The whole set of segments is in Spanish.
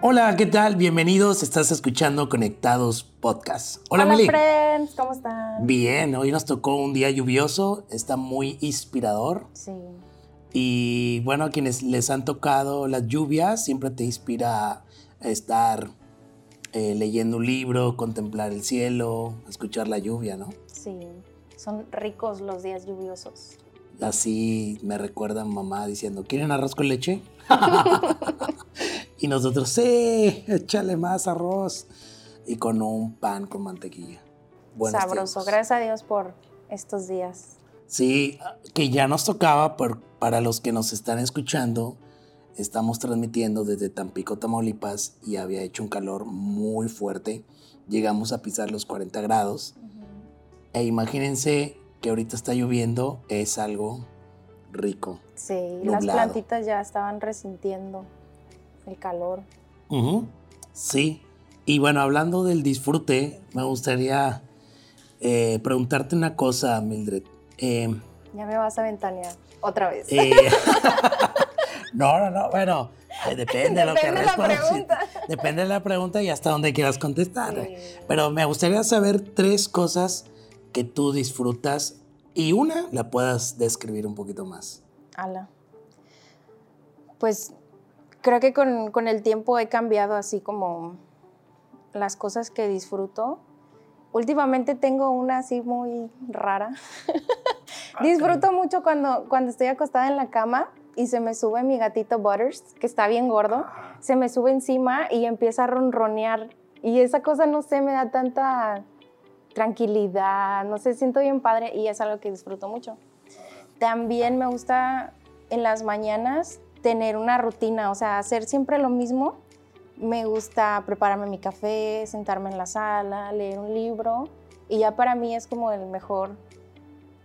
Hola, ¿qué tal? Bienvenidos. Estás escuchando Conectados Podcast. Hola, Hola, Meli. friends, ¿cómo están? Bien, hoy nos tocó un día lluvioso, está muy inspirador. Sí, Y bueno, a quienes les han tocado las lluvias, siempre te inspira a estar eh, leyendo un libro, contemplar el cielo, escuchar la lluvia, ¿no? sí. Son ricos los días lluviosos. Así me recuerda mamá diciendo, ¿quieren arroz con leche? y nosotros, sí, échale más arroz. Y con un pan con mantequilla. Buenos Sabroso. tiempos. Gracias a Dios por estos días. Sí, que ya nos tocaba, por- para los que nos están escuchando, estamos transmitiendo desde Tampico, Tamaulipas, y había hecho un calor muy fuerte. Llegamos a pisar los 40 grados. E imagínense que ahorita está lloviendo, es algo rico. Sí, las plantitas ya estaban resintiendo el calor. Sí. Y bueno, hablando del disfrute, me gustaría eh, preguntarte una cosa, Mildred. Eh, Ya me vas a ventanear otra vez. eh, no, no, no, bueno, depende de lo que Depende de la respondas. pregunta. Depende de la pregunta y hasta donde quieras contestar. Sí. Pero me gustaría saber tres cosas que tú disfrutas y una la puedas describir un poquito más. Ala. Pues creo que con, con el tiempo he cambiado así como las cosas que disfruto. Últimamente tengo una así muy rara. Disfruto mucho cuando, cuando estoy acostada en la cama y se me sube mi gatito Butters, que está bien gordo, se me sube encima y empieza a ronronear. Y esa cosa, no sé, me da tanta tranquilidad, no sé, siento bien padre y es algo que disfruto mucho. También me gusta en las mañanas tener una rutina, o sea, hacer siempre lo mismo. Me gusta prepararme mi café, sentarme en la sala, leer un libro y ya para mí es como el mejor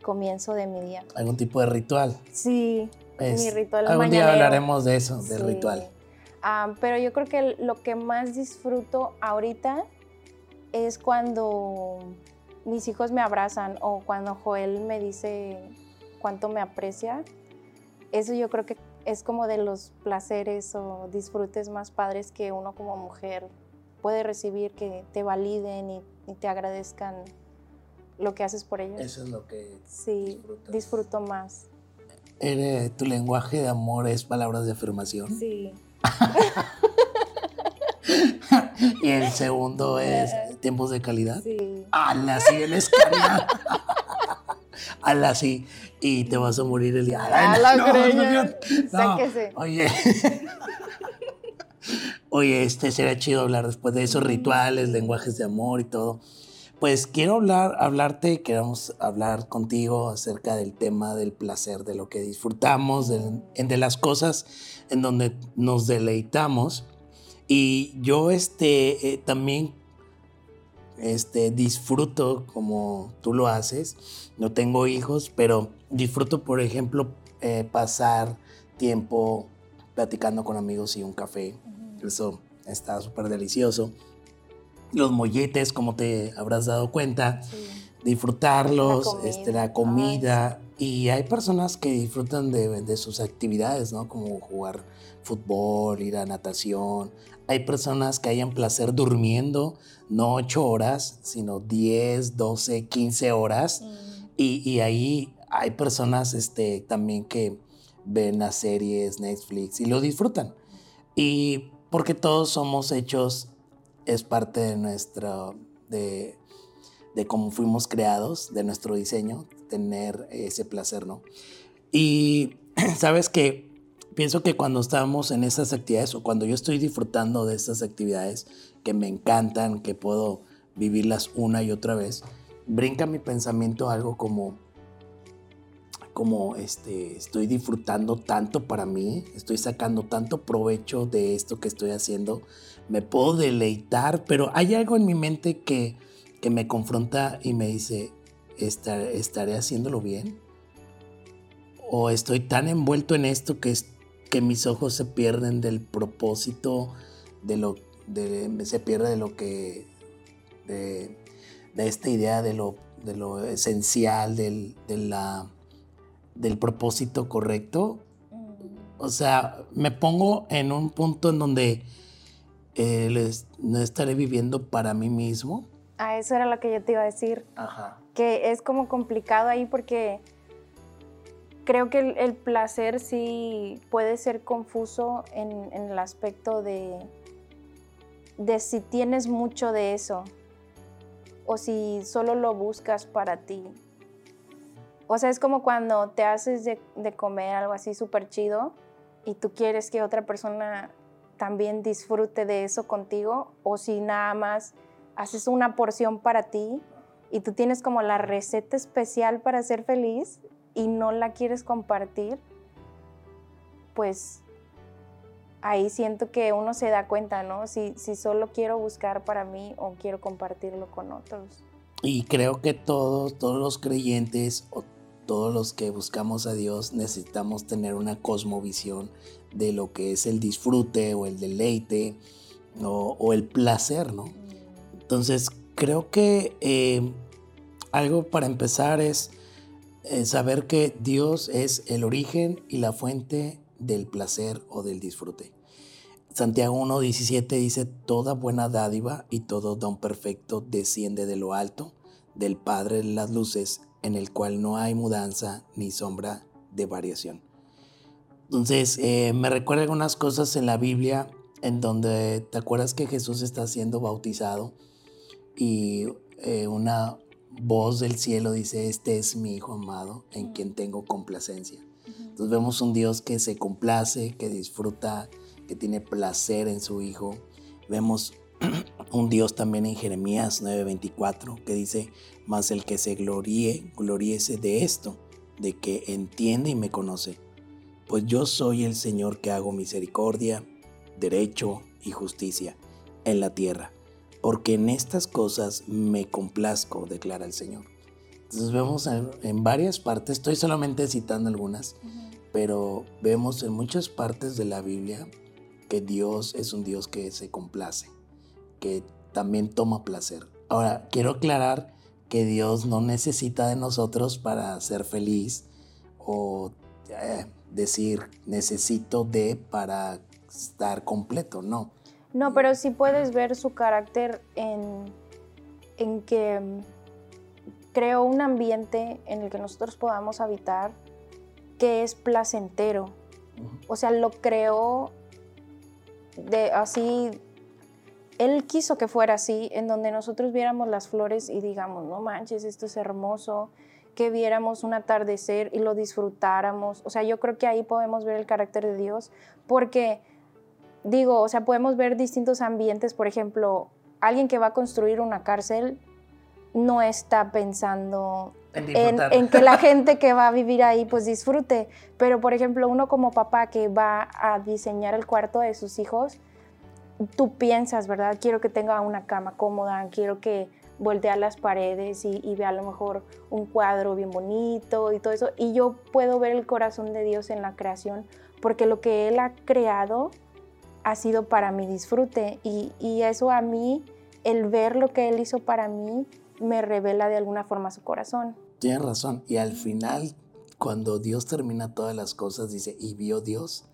comienzo de mi día. ¿Algún tipo de ritual? Sí, Es- mi ritual Algún día mañanero. hablaremos de eso, del Sí. ritual. Ah, pero yo creo que lo que más disfruto ahorita es cuando mis hijos me abrazan o cuando Joel me dice cuánto me aprecia. Eso yo creo que es como de los placeres o disfrutes más padres que uno como mujer puede recibir, que te validen y, y te agradezcan lo que haces por ellos. Eso es lo que sí, disfrutas. disfruto más. Eres- tu lenguaje de amor es palabras de afirmación. Sí. Y el segundo es tiempos de calidad. Sí. ¡Hala, sí, el escala! ¡Hala, sí! Y te vas a morir el día. Ay, no, no, no. Sáquese. Oye. Oye, este sería chido hablar después de esos rituales, lenguajes de amor y todo. Pues quiero hablar, hablarte, queremos hablar contigo acerca del tema del placer, de lo que disfrutamos, de, de las cosas en donde nos deleitamos. Y yo este, eh, también este, disfruto como tú lo haces. No tengo hijos, pero disfruto, por ejemplo, eh, pasar tiempo platicando con amigos y un café. Eso está súper delicioso. Los molletes, como te habrás dado cuenta, Sí. disfrutarlos, La comida. este, la comida. Y hay personas que disfrutan de, de sus actividades, ¿no? Como jugar fútbol, ir a natación. Hay personas que hayan placer durmiendo, no 8 horas, sino 10, 12, 15 horas. Y, y ahí hay personas este, también que ven las series, Netflix y lo disfrutan. Y porque todos somos hechos, es parte de nuestra, de, de cómo fuimos creados, de nuestro diseño, tener ese placer, ¿no? Y sabes que pienso que cuando estamos en esas actividades o cuando yo estoy disfrutando de estas actividades que me encantan, que puedo vivirlas una y otra vez, brinca mi pensamiento algo como como este, estoy disfrutando tanto para mí, estoy sacando tanto provecho de esto que estoy haciendo, me puedo deleitar, pero hay algo en mi mente que, que me confronta y me dice, "¿Estar- ¿estaré haciéndolo bien? ¿O estoy tan envuelto en esto que, que mis ojos se pierden del propósito, de lo, de, se pierde de lo que, de, de esta idea de lo, de lo esencial, del, de la, del propósito correcto? O sea, me pongo en un punto en donde eh, no estaré viviendo para mí mismo. Ah, eso era lo que yo te iba a decir. Ajá. Que es como complicado ahí porque creo que el, placer sí puede ser confuso en, en, el aspecto de, de si tienes mucho de eso o si solo lo buscas para ti. O sea, es como cuando te haces de, de comer algo así súper chido y tú quieres que otra persona también disfrute de eso contigo o si nada más haces una porción para ti y tú tienes como la receta especial para ser feliz y no la quieres compartir, pues ahí siento que uno se da cuenta, ¿no? Si, si solo quiero buscar para mí o quiero compartirlo con otros. Y creo que todos, todos los creyentes o todos los que buscamos a Dios necesitamos tener una cosmovisión de lo que es el disfrute o el deleite o, el placer, ¿no? Entonces, creo que eh, algo para empezar es eh, saber que Dios es el origen y la fuente del placer o del disfrute. Santiago 1.17 dice, toda buena dádiva y todo don perfecto desciende de lo alto, del Padre de las luces, en el cual no hay mudanza ni sombra de variación. Entonces, eh, me recuerda algunas cosas en la Biblia en donde te acuerdas que Jesús está siendo bautizado y eh, una voz del cielo dice, este es mi Hijo amado en quien tengo complacencia. Entonces vemos un Dios que se complace, que disfruta, que tiene placer en su Hijo. Vemos un Dios también en Jeremías 9:24 que dice, mas el que se gloríe, gloríese de esto, de que entiende y me conoce. Pues yo soy el Señor que hago misericordia, derecho y justicia en la tierra, porque en estas cosas me complazco, declara el Señor. Entonces vemos en, varias partes, estoy solamente citando algunas, pero vemos en muchas partes de la Biblia que Dios es un Dios que se complace, que también toma placer. Ahora, quiero aclarar que Dios no necesita de nosotros para ser feliz o eh, decir necesito de para estar completo, no. No, pero sí puedes ver su carácter en, en que mm, creó un ambiente en el que nosotros podamos habitar que es placentero. O sea, lo creó de así él quiso que fuera así, en donde nosotros viéramos las flores y digamos, no manches, esto es hermoso, que viéramos un atardecer y lo disfrutáramos. O sea, yo creo que ahí podemos ver el carácter de Dios, porque digo, o sea, podemos ver distintos ambientes, por ejemplo, alguien que va a construir una cárcel no está pensando en, en, que la gente que va a vivir ahí pues disfrute, pero por ejemplo, uno como papá que va a diseñar el cuarto de sus hijos, tú piensas, ¿verdad? Quiero que tenga una cama cómoda, quiero que voltea las paredes y, vea a lo mejor un cuadro bien bonito y todo eso. Y yo puedo ver el corazón de Dios en la creación porque lo que Él ha creado ha sido para mi disfrute y, y eso a mí, el ver lo que Él hizo para mí, me revela de alguna forma su corazón. Tienes razón. Y al final, cuando Dios termina todas las cosas, dice, y vio Dios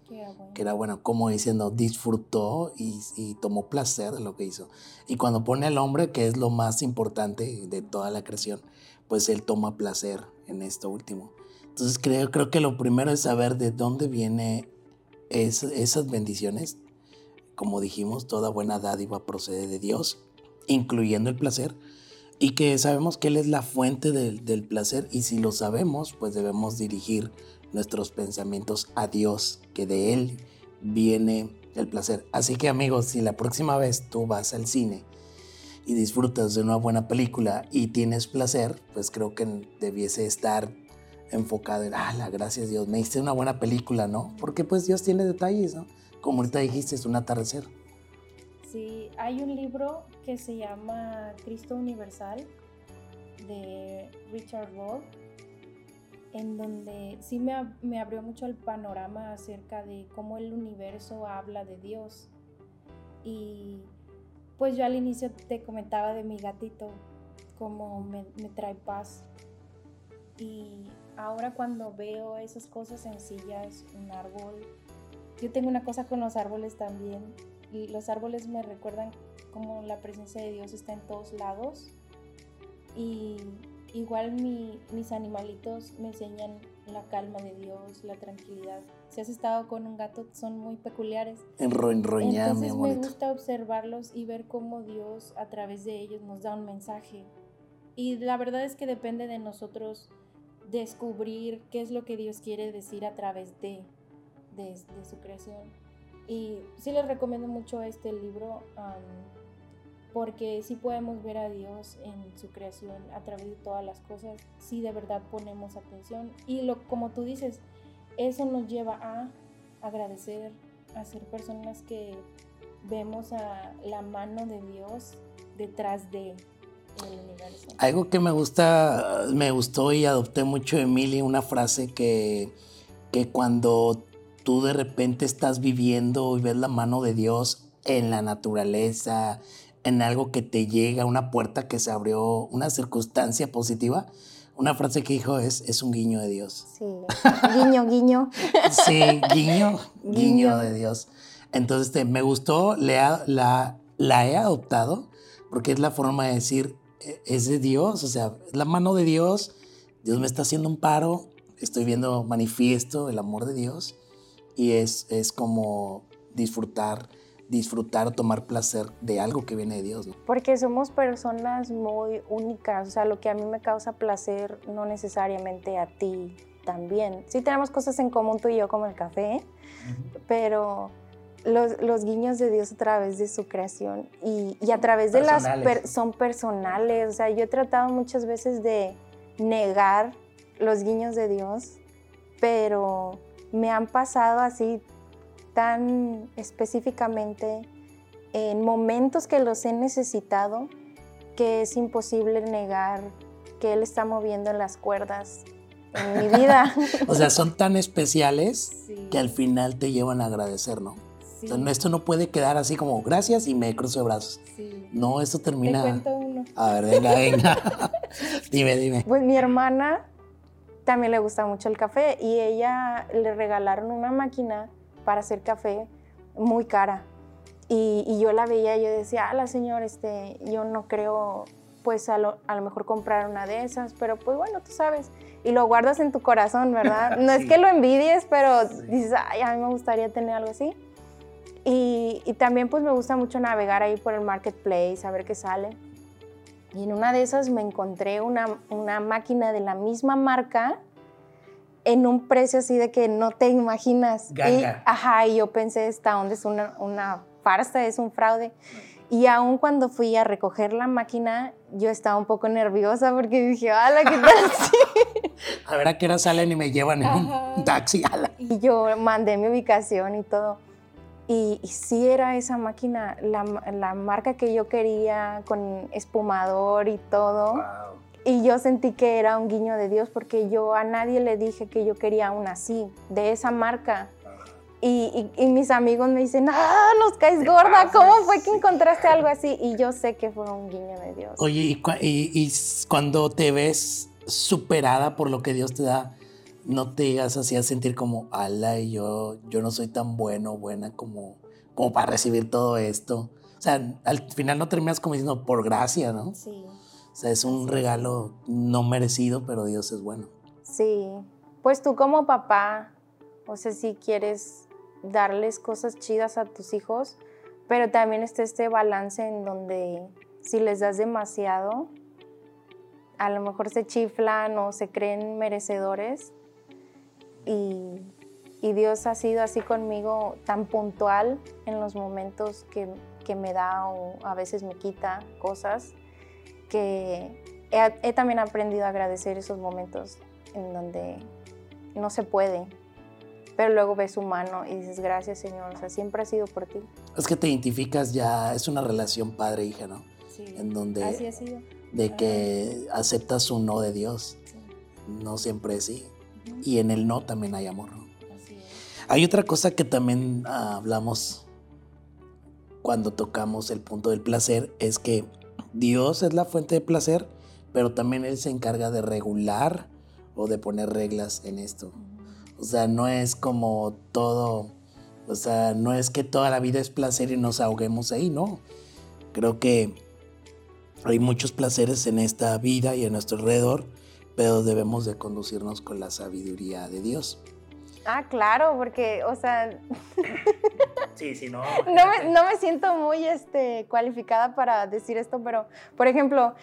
que era bueno, como diciendo, disfrutó y, tomó placer de lo que hizo. Y cuando pone al hombre, que es lo más importante de toda la creación, pues él toma placer en esto último. Entonces creo, creo que lo primero es saber de dónde viene esas bendiciones. Como dijimos, toda buena dádiva procede de Dios, incluyendo el placer. Y que sabemos que Él es la fuente del, placer y si lo sabemos, pues debemos dirigir nuestros pensamientos a Dios, que de Él viene el placer. Así que amigos, si la próxima vez tú vas al cine y disfrutas de una buena película y tienes placer, pues creo que debiese estar enfocado en, ah, gracias Dios, me hice una buena película, ¿no? Porque pues Dios tiene detalles, ¿no? Como ahorita dijiste, es un atardecer. Sí, hay un libro que se llama Cristo Universal de Richard Rohr en donde sí me, me, abrió mucho el panorama acerca de cómo el universo habla de Dios. Y pues yo al inicio te comentaba de mi gatito, cómo me, me trae paz. Y ahora cuando veo esas cosas sencillas, un árbol, yo tengo una cosa con los árboles también, los árboles me recuerdan como la presencia de Dios está en todos lados. Y igual mis animalitos me enseñan la calma de Dios, la tranquilidad. Si has estado con un gato, son muy peculiares. Entonces me gusta observarlos y ver cómo Dios a través de ellos nos da un mensaje. Y la verdad es que depende de nosotros descubrir qué es lo que Dios quiere decir a través de, de, su creación. Y sí les recomiendo mucho este libro porque sí podemos ver a Dios en su creación a través de todas las cosas, si de verdad ponemos atención. Y lo, como tú dices, eso nos lleva a agradecer, a ser personas que vemos a la mano de Dios detrás de. Algo que me gusta, me gustó y adopté mucho de Emily, una frase que, que cuando tú de repente estás viviendo y ves la mano de Dios en la naturaleza, en algo que te llega, una puerta que se abrió, una circunstancia positiva, una frase que dijo es, es un guiño de Dios. Sí, guiño, guiño. sí, guiño, guiño, de Dios. Entonces este, me gustó, la, la he adoptado, porque es la forma de decir, e, es de Dios, o sea, es la mano de Dios, Dios me está haciendo un paro, estoy viendo manifiesto el amor de Dios y es, es como disfrutar disfrutar tomar placer de algo que viene de Dios. Porque somos personas muy únicas, o sea, lo que a mí me causa placer no necesariamente a ti también. Sí tenemos cosas en común tú y yo como el café, pero los, los, guiños de Dios a través de su creación y, y a través de las... son personales, o sea, yo he tratado muchas veces de negar los guiños de Dios, pero me han pasado así tan específicamente en momentos que los he necesitado que es imposible negar que Él está moviendo las cuerdas en mi vida. o sea, son tan especiales que al final te llevan a agradecer, ¿no? esto no puede quedar así como gracias y me cruzo de brazos. No, esto termina. Te cuento uno. A ver, venga, venga. dime, dime. Pues mi hermana también le gusta mucho el café y ella le regalaron una máquina para hacer café muy cara. Y, yo la veía y yo decía, la señor, este, yo no creo pues a lo, mejor comprar una de esas, pero pues bueno, tú sabes, y lo guardas en tu corazón, ¿verdad? No es que lo envidies, pero dices, ay, a mí me gustaría tener algo así. Y, y, también pues me gusta mucho navegar ahí por el marketplace, a ver qué sale. Y en una de esas me encontré una, una máquina de la misma marca, en un precio así de que no te imaginas. Y, ajá, y yo pensé, esta onda es una, una farsa, es un fraude. Y aún cuando fui a recoger la máquina, yo estaba un poco nerviosa porque dije, ¡hala, qué tal a ver a qué hora salen y me llevan en un taxi, ala. Y yo mandé mi ubicación y todo. Y, sí era esa máquina, la, la, marca que yo quería, con espumador y todo. Wow. Y yo sentí que era un guiño de Dios porque yo a nadie le dije que yo quería una así, de esa marca. Y, mis amigos me dicen, ah, nos caes gorda, ¿cómo fue que encontraste algo así? Y yo sé que fue un guiño de Dios. Oye, y, cuando te ves superada por lo que Dios te da, no te llegas así a sentir como, ala, y yo, yo no soy tan bueno, buena como, como para recibir todo esto. O sea, al final no terminas como diciendo, por gracia, ¿no? Sí. O sea, es un regalo no merecido, pero Dios es bueno. Sí, pues tú como papá, o sea, si quieres darles cosas chidas a tus hijos, pero también está este balance en donde si les das demasiado, a lo mejor se chiflan o se creen merecedores. Y, y Dios ha sido así conmigo tan puntual en los momentos que, que me da o a veces me quita cosas que he, también aprendido a agradecer esos momentos en donde no se puede, pero luego ves su mano y dices, gracias Señor, o sea, siempre ha sido por ti. Es que te identificas ya, es una relación padre-hija, ¿no? Sí, en donde, así ha sido. De que aceptas un no de Dios, no siempre es sí. Y en el no también hay amor, ¿no? Así es. Hay otra cosa que también ah, hablamos cuando tocamos el punto del placer, es que Dios es la fuente de placer, pero también Él se encarga de regular o de poner reglas en esto. O sea, no es como todo O sea, no es que toda la vida es placer y nos ahoguemos ahí, no. Creo que hay muchos placeres en esta vida y a nuestro alrededor, pero debemos de conducirnos con la sabiduría de Dios. Ah, claro, porque, o sea... sí, sí, no. No me, siento muy este, cualificada para decir esto, pero, por ejemplo,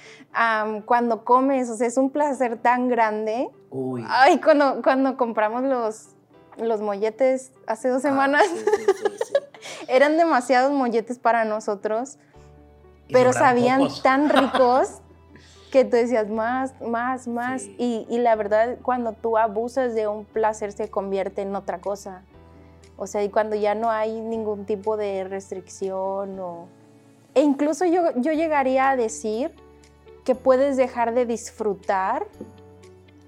cuando comes, o sea, es un placer tan grande. Uy. Ay, cuando, cuando compramos los, los molletes hace dos ah, semanas, eran demasiados molletes para nosotros, pero sabían tan ricos que tú decías más, más, más. Y, y, la verdad, cuando tú abusas de un placer, se convierte en otra cosa. O sea, y cuando ya no hay ningún tipo de restricción o... E incluso yo, yo llegaría a decir que puedes dejar de disfrutar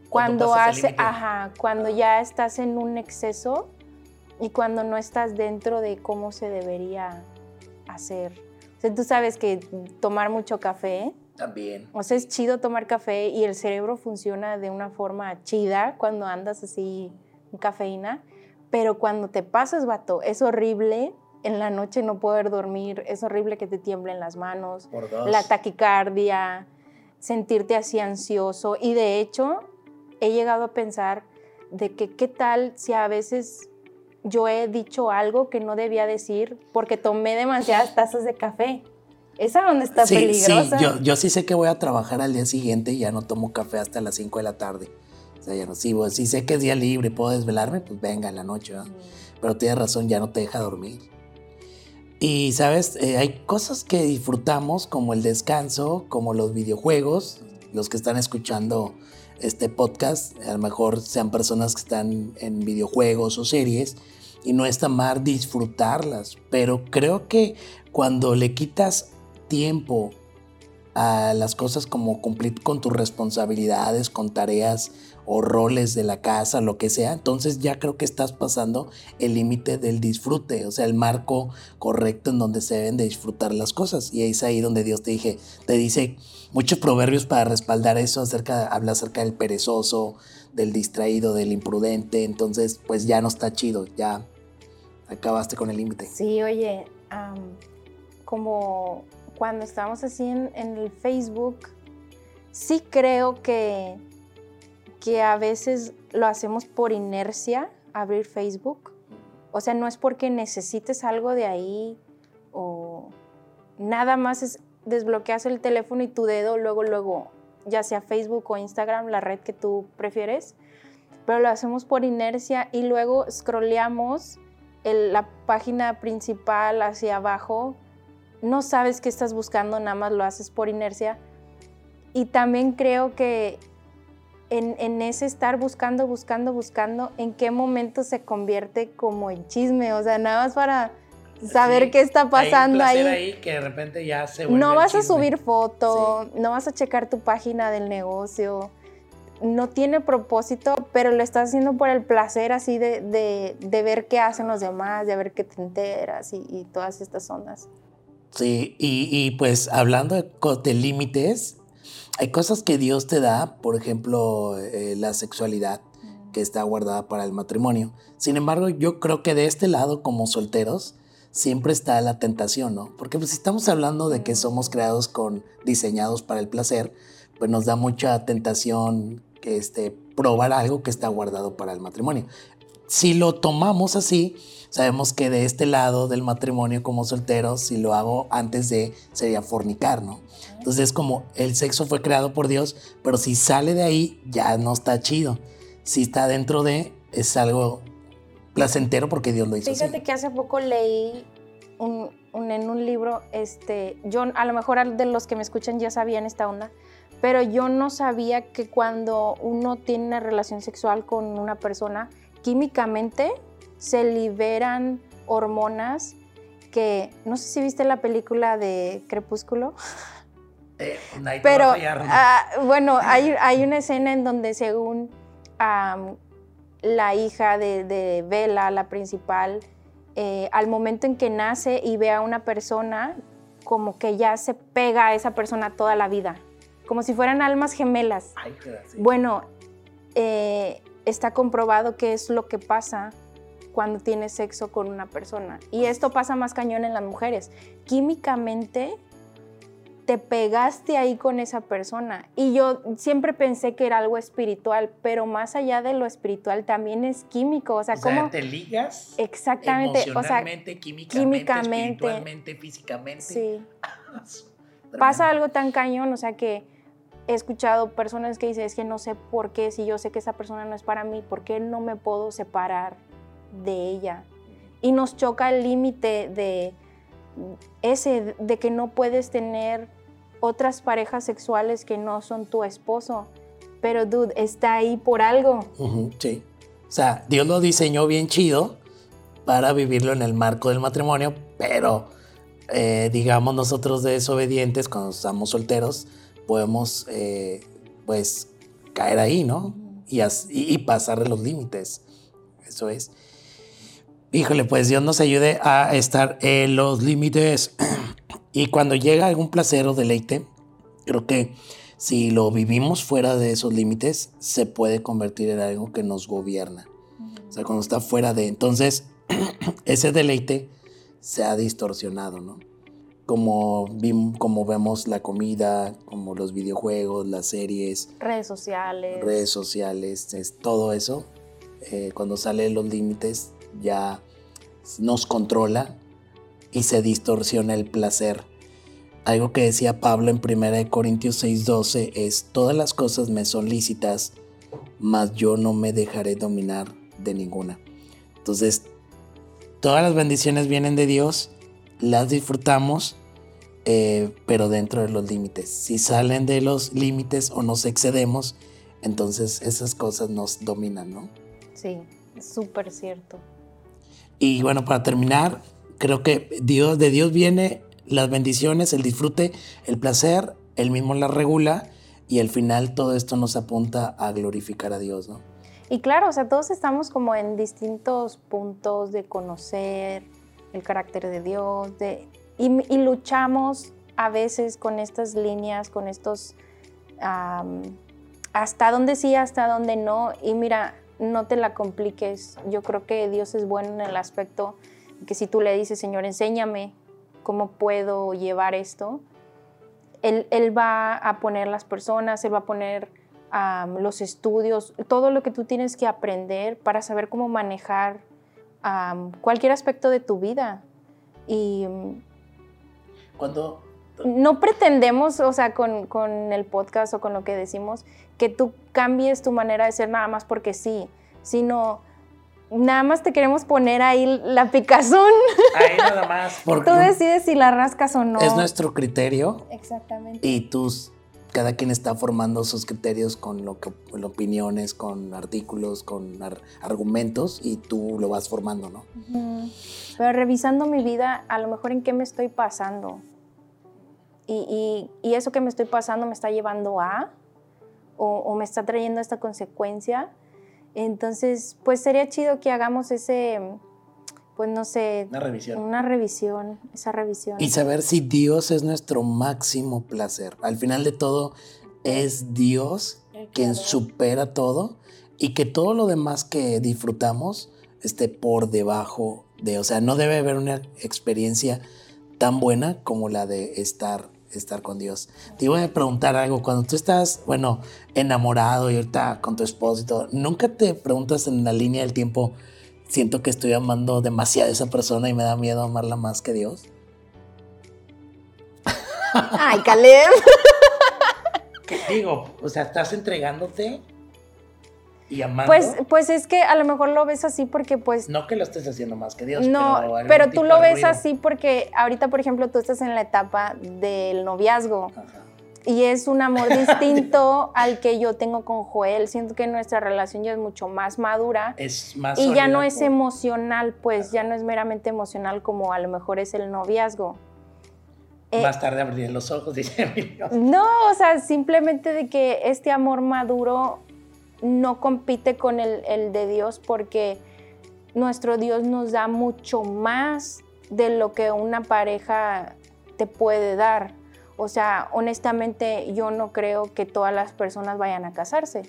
cuando, hace, ajá, cuando ya estás en un exceso y cuando no estás dentro de cómo se debería hacer. O sea, tú sabes que tomar mucho café también. O sea, es chido tomar café y el cerebro funciona de una forma chida cuando andas así en cafeína, pero cuando te pasas, vato, es horrible. En la noche no poder dormir, es horrible que te tiemblen las manos, la taquicardia, sentirte así ansioso. Y de hecho, he llegado a pensar de que qué tal si a veces yo he dicho algo que no debía decir porque tomé demasiadas tazas de café. Esa donde está sí, peligrosa. Sí, yo, yo sí sé que voy a trabajar al día siguiente y ya no tomo café hasta las 5 de la tarde. O sea, ya no sigo. Si sé que es día libre y puedo desvelarme, pues venga en la noche. Pero tienes razón, ya no te deja dormir. Y sabes, eh, hay cosas que disfrutamos como el descanso, como los videojuegos. Los que están escuchando este podcast, a lo mejor sean personas que están en videojuegos o series y no está mal disfrutarlas, pero creo que cuando le quitas tiempo a las cosas como cumplir con tus responsabilidades, con tareas o roles de la casa, lo que sea, entonces ya creo que estás pasando el límite del disfrute, o sea, el marco correcto en donde se deben de disfrutar las cosas. Y es ahí donde Dios te dije, te dice muchos proverbios para respaldar eso, acerca, habla acerca del perezoso, del distraído, del imprudente, entonces pues ya no está chido, ya acabaste con el límite. Sí, oye, como cuando estamos así en, el Facebook, sí creo que, que a veces lo hacemos por inercia, abrir Facebook. O sea, no es porque necesites algo de ahí o nada más es desbloqueas el teléfono y tu dedo luego, luego, ya sea Facebook o Instagram, la red que tú prefieres, pero lo hacemos por inercia y luego scrolleamos la página principal hacia abajo no sabes qué estás buscando, nada más lo haces por inercia. Y también creo que en, ese estar buscando, buscando, buscando, en qué momento se convierte como en chisme, o sea, nada más para saber qué está pasando hay ahí. ahí. que de repente ya se No vas a subir foto, no vas a checar tu página del negocio, no tiene propósito, pero lo estás haciendo por el placer así de, ver qué hacen los demás, de ver qué te enteras y, y todas estas ondas. Sí, y, pues hablando de, límites, hay cosas que Dios te da, por ejemplo, eh, la sexualidad que está guardada para el matrimonio. Sin embargo, yo creo que de este lado, como solteros, siempre está la tentación, ¿no? Porque pues, si estamos hablando de que somos creados con, diseñados para el placer, pues nos da mucha tentación que este, probar algo que está guardado para el matrimonio. Si lo tomamos así, sabemos que de este lado del matrimonio como solteros, si lo hago antes de, sería fornicar, ¿no? Entonces es como el sexo fue creado por Dios, pero si sale de ahí, ya no está chido. Si está dentro de, es algo placentero porque Dios lo hizo. Fíjate que hace poco leí en un libro, este, yo a lo mejor de los que me escuchan ya sabían esta onda, pero yo no sabía que cuando uno tiene una relación sexual con una persona, químicamente se liberan hormonas que, no sé si viste la película de Crepúsculo. Eh, pero ah, bueno, hay, hay, una escena en donde según la hija de, de Bella, la principal, eh, al momento en que nace y ve a una persona, como que ya se pega a esa persona toda la vida, como si fueran almas gemelas. Bueno, eh, está comprobado que es lo que pasa cuando tienes sexo con una persona. Y esto pasa más cañón en las mujeres. Químicamente te pegaste ahí con esa persona. Y yo siempre pensé que era algo espiritual, pero más allá de lo espiritual también es químico. O sea, O ¿cómo? sea, te ligas Exactamente. O sea, emocionalmente, químicamente, químicamente. espiritualmente, físicamente. sí. Pasa algo tan cañón, o sea que he escuchado personas que dicen, es que no sé por qué, si yo sé que esa persona no es para mí, ¿por qué no me puedo separar de ella? Y nos choca el límite de ese, de que no puedes tener otras parejas sexuales que no son tu esposo. Pero, dude, está ahí por algo. Sí. O sea, Dios lo diseñó bien chido para vivirlo en el marco del matrimonio, pero eh, digamos nosotros desobedientes, cuando estamos solteros, podemos eh, pues caer ahí, ¿no? Y, y- pasar los límites. Eso es. Híjole, pues Dios nos ayude a estar en los límites. y cuando llega algún placer o deleite, creo que si lo vivimos fuera de esos límites, se puede convertir en algo que nos gobierna. O sea, cuando está fuera de... Entonces, ese deleite se ha distorsionado, ¿no? Como, como vemos la comida, como los videojuegos, las series, Redes sociales. redes sociales, es todo eso, eh, cuando sale de los límites ya nos controla y se distorsiona el placer. Algo que decía Pablo en 1 Corintios 6:12 es, todas las cosas me son lícitas, mas yo no me dejaré dominar de ninguna. Entonces, todas las bendiciones vienen de Dios, las disfrutamos, eh, pero dentro de los límites. Si salen de los límites o nos excedemos, entonces esas cosas nos dominan, ¿no? Sí, súper cierto. Y bueno, para terminar, creo que Dios, de Dios viene las bendiciones, el disfrute, el placer, Él mismo las regula y al final todo esto nos apunta a glorificar a Dios, ¿no? Y claro, o sea, todos estamos como en distintos puntos de conocer el carácter de Dios, de, y, luchamos a veces con estas líneas, con estos, hasta dónde sí, hasta dónde no. Y mira, no te la compliques. Yo creo que Dios es bueno en el aspecto que si tú le dices, Señor, enséñame cómo puedo llevar esto, Él, él va a poner las personas, Él va a poner los estudios, todo lo que tú tienes que aprender para saber cómo manejar cualquier aspecto de tu vida. Y mm, Cuando no pretendemos, o sea, con, con el podcast o con lo que decimos, que tú cambies tu manera de ser nada más porque sí, sino nada más te queremos poner ahí la picazón. ahí nada más, porque Tú decides si la rascas o no. es nuestro criterio Exactamente. y tus cada quien está formando sus criterios con lo que con opiniones, con artículos, con ar- argumentos y tú lo vas formando, ¿no? Pero revisando mi vida, a lo mejor en qué me estoy pasando. Y, y- y eso que me estoy pasando me está llevando a, o, o me está trayendo esta consecuencia. Entonces, pues sería chido que hagamos ese, pues no sé, Una revisión. una revisión, esa revisión. Y saber si Dios es nuestro máximo placer. Al final de todo, es Dios quien supera todo y que todo lo demás que disfrutamos esté por debajo de, o sea, no debe haber una experiencia tan buena como la de estar estar con Dios. Te voy a preguntar algo, cuando tú estás, bueno, enamorado y ahorita con tu esposo y todo, ¿nunca te preguntas en la línea del tiempo, siento que estoy amando demasiado a esa persona y me da miedo amarla más que Dios? Ay, Caleb. ¿Qué digo? O sea, estás entregándote y amando. Pues, pues es que a lo mejor lo ves así porque pues no que lo estés haciendo más que Dios. No, pero, pero, tú lo ves ruido. así porque ahorita, por ejemplo, tú estás en la etapa del noviazgo Ajá. y es un amor distinto al que yo tengo con Joel. Siento que nuestra relación ya es mucho más madura Es más y ya no es emocional, pues ya no es meramente emocional como a lo mejor es el noviazgo. Eh, Más tarde abriré los ojos, dice Emilio. no, o sea, simplemente de que este amor maduro no compite con el, el de Dios porque nuestro Dios nos da mucho más de lo que una pareja te puede dar. O sea, honestamente yo no creo que todas las personas vayan a casarse.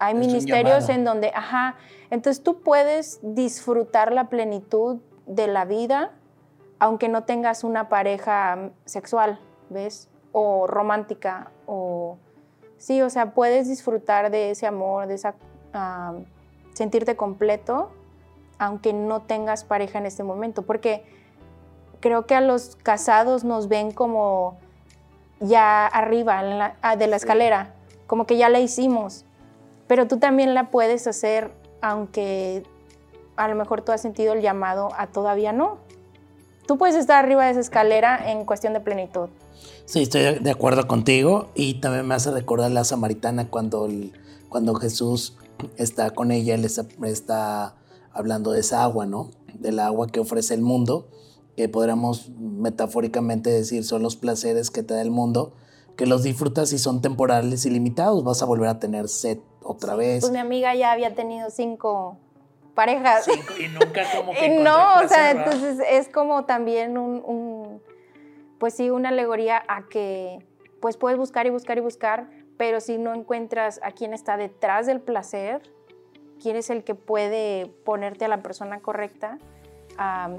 Hay ministerios en donde, ajá, entonces tú puedes disfrutar la plenitud de la vida aunque no tengas una pareja sexual, ¿ves? O romántica, o sí, o sea, puedes disfrutar de ese amor, de esa, sentirte completo, aunque no tengas pareja en este momento, porque creo que a los casados nos ven como ya arriba ah, de la escalera, como que ya la hicimos, pero tú también la puedes hacer aunque a lo mejor tú has sentido el llamado a todavía no. Tú puedes estar arriba de esa escalera en cuestión de plenitud. Sí, estoy de acuerdo contigo y también me hace recordar la samaritana cuando, cuando Jesús está con ella, él está hablando de esa agua, ¿no? Del agua que ofrece el mundo que podríamos metafóricamente decir son los placeres que te da el mundo, que los disfrutas y son temporales y limitados, vas a volver a tener sed otra vez. Pues mi amiga ya había tenido cinco parejas. y nunca como que No, o sea, entonces es como también un, un, pues sí, una alegoría a que pues puedes buscar y buscar y buscar, pero si no encuentras a quién está detrás del placer, quién es el que puede ponerte a la persona correcta,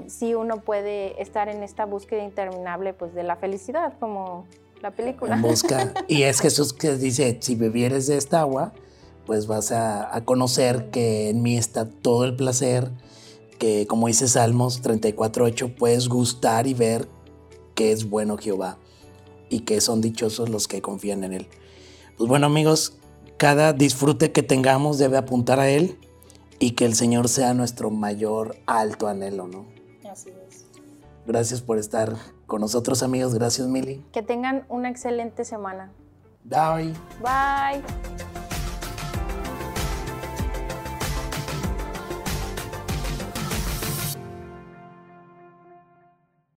sí uno puede estar en esta búsqueda interminable pues, de la felicidad, como la película. busca. Y es Jesús que dice, si bebieres de esta agua, pues vas a, a, conocer que en mí está todo el placer, que como dice Salmos 34.8, puedes gustar y ver que es bueno Jehová y que son dichosos los que confían en Él. Pues bueno amigos, cada disfrute que tengamos debe apuntar a Él y que el Señor sea nuestro mayor alto anhelo, ¿no? Así es. Gracias por estar con nosotros, amigos. Gracias, Mili. Que tengan una excelente semana. Bye. Bye.